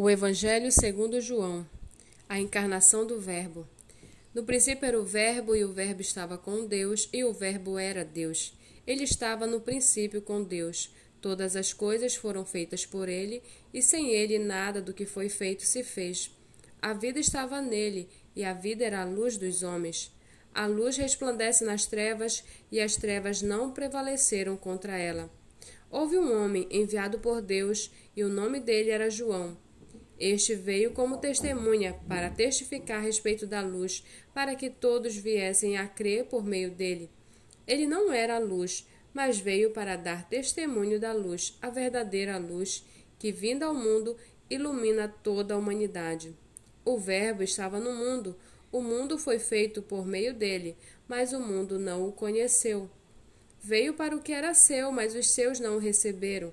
O Evangelho segundo João. A encarnação do Verbo. No princípio era o Verbo, e o Verbo estava com Deus, e o Verbo era Deus. Ele estava no princípio com Deus. Todas as coisas foram feitas por ele, e sem ele nada do que foi feito se fez. A vida estava nele, e a vida era a luz dos homens. A luz resplandece nas trevas, e as trevas não prevaleceram contra ela. Houve um homem enviado por Deus, e o nome dele era João. Este veio como testemunha para testificar a respeito da luz, para que todos viessem a crer por meio dele. Ele não era a luz, mas veio para dar testemunho da luz, a verdadeira luz, que, vinda ao mundo, ilumina toda a humanidade. O Verbo estava no mundo, o mundo foi feito por meio dele, mas o mundo não o conheceu. Veio para o que era seu, mas os seus não o receberam.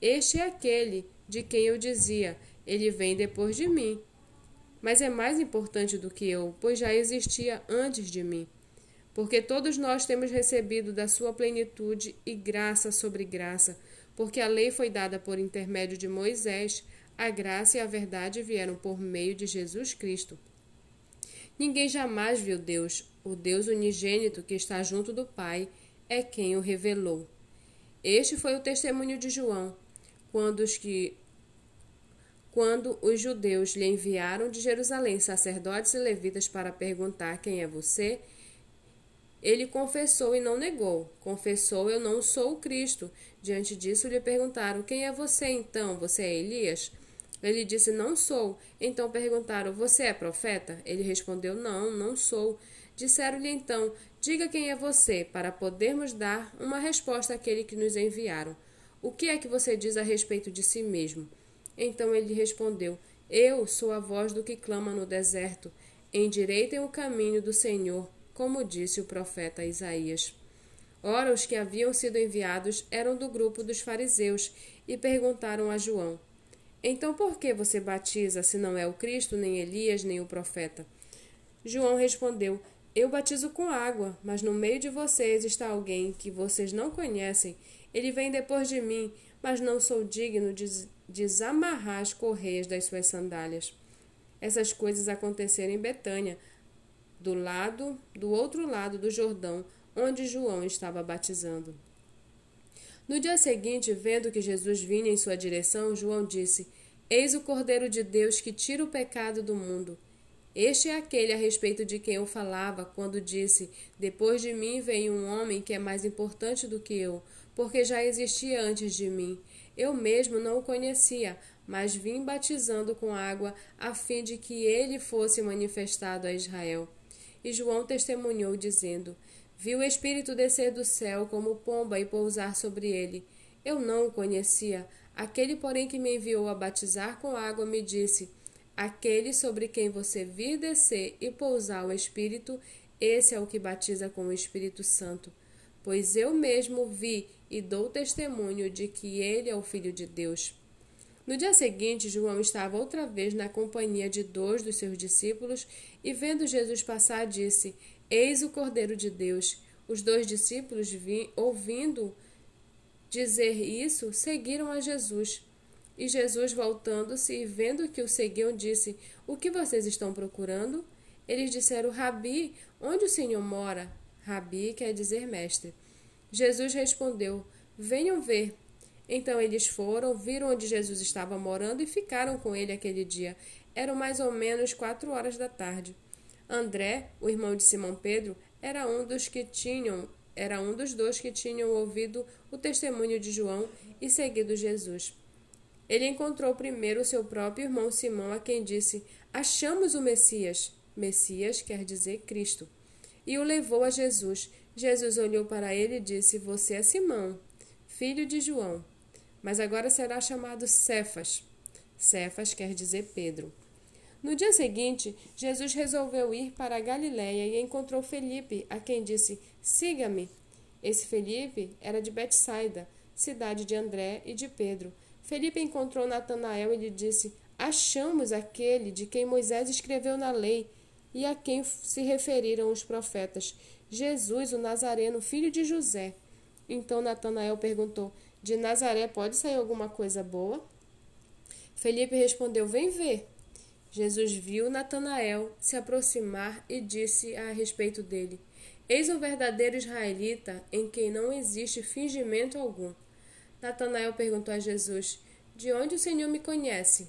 Este é aquele de quem eu dizia: Ele vem depois de mim, mas é mais importante do que eu, pois já existia antes de mim. Porque todos nós temos recebido da sua plenitude e graça sobre graça, porque a lei foi dada por intermédio de Moisés, a graça e a verdade vieram por meio de Jesus Cristo. Ninguém jamais viu Deus, o Deus unigênito que está junto do Pai, é quem o revelou. Este foi o testemunho de João, quando os que quando os judeus lhe enviaram de Jerusalém sacerdotes e levitas para perguntar quem é você, ele confessou e não negou. Confessou: Eu não sou o Cristo. Diante disso, lhe perguntaram: Quem é você então? Você é Elias? Ele disse: Não sou. Então perguntaram: Você é profeta? Ele respondeu: Não, não sou. Disseram-lhe então: Diga quem é você, para podermos dar uma resposta àquele que nos enviaram. O que é que você diz a respeito de si mesmo? Então ele respondeu: Eu sou a voz do que clama no deserto. Endireitem o caminho do Senhor, como disse o profeta Isaías. Ora, os que haviam sido enviados eram do grupo dos fariseus e perguntaram a João: Então por que você batiza se não é o Cristo, nem Elias, nem o profeta? João respondeu: Eu batizo com água, mas no meio de vocês está alguém que vocês não conhecem. Ele vem depois de mim, mas não sou digno de desamarrar as correias das suas sandálias. Essas coisas aconteceram em Betânia, do lado, do outro lado do Jordão, onde João estava batizando. No dia seguinte, vendo que Jesus vinha em sua direção, João disse: Eis o Cordeiro de Deus que tira o pecado do mundo. Este é aquele a respeito de quem eu falava quando disse: Depois de mim vem um homem que é mais importante do que eu, porque já existia antes de mim. Eu mesmo não o conhecia, mas vim batizando com água a fim de que ele fosse manifestado a Israel. E João testemunhou, dizendo: Vi o Espírito descer do céu como pomba e pousar sobre ele. Eu não o conhecia. Aquele, porém, que me enviou a batizar com água, me disse: Aquele sobre quem você vir descer e pousar o Espírito, esse é o que batiza com o Espírito Santo. Pois eu mesmo vi e dou testemunho de que ele é o Filho de Deus. No dia seguinte, João estava outra vez na companhia de dois dos seus discípulos e, vendo Jesus passar, disse: Eis o Cordeiro de Deus. Os dois discípulos, ouvindo dizer isso, seguiram a Jesus. E Jesus, voltando-se e vendo que o seguiam, disse: O que vocês estão procurando? Eles disseram: Rabi, onde o Senhor mora? Rabi quer dizer mestre. Jesus respondeu: Venham ver. Então eles foram, viram onde Jesus estava morando e ficaram com ele aquele dia. Eram mais ou menos quatro horas da tarde. André, o irmão de Simão Pedro, era um dos que tinham, era um dos dois que tinham ouvido o testemunho de João e seguido Jesus. Ele encontrou primeiro seu próprio irmão Simão, a quem disse: Achamos o Messias. Messias quer dizer Cristo. E o levou a Jesus. Jesus olhou para ele e disse: Você é Simão, filho de João, mas agora será chamado Cefas. Cefas quer dizer Pedro. No dia seguinte, Jesus resolveu ir para a Galiléia e encontrou Felipe, a quem disse: Siga-me. Esse Felipe era de Betsaida, cidade de André e de Pedro. Felipe encontrou Natanael e lhe disse: Achamos aquele de quem Moisés escreveu na lei e a quem se referiram os profetas, Jesus, o Nazareno, filho de José. Então Natanael perguntou: De Nazaré pode sair alguma coisa boa? Felipe respondeu: Vem ver. Jesus viu Natanael se aproximar e disse a respeito dele: Eis um verdadeiro israelita em quem não existe fingimento algum. Natanael perguntou a Jesus: De onde o Senhor me conhece?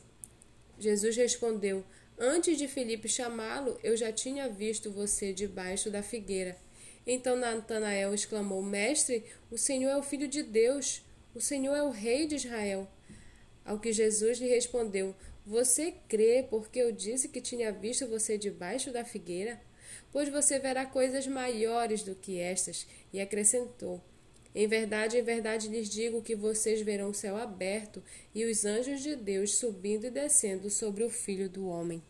Jesus respondeu: Antes de Felipe chamá-lo, eu já tinha visto você debaixo da figueira. Então Natanael exclamou: Mestre, o Senhor é o Filho de Deus, o Senhor é o Rei de Israel. Ao que Jesus lhe respondeu: você crê porque eu disse que tinha visto você debaixo da figueira? Pois você verá coisas maiores do que estas. E acrescentou: Em verdade, em verdade lhes digo que vocês verão o céu aberto e os anjos de Deus subindo e descendo sobre o filho do homem.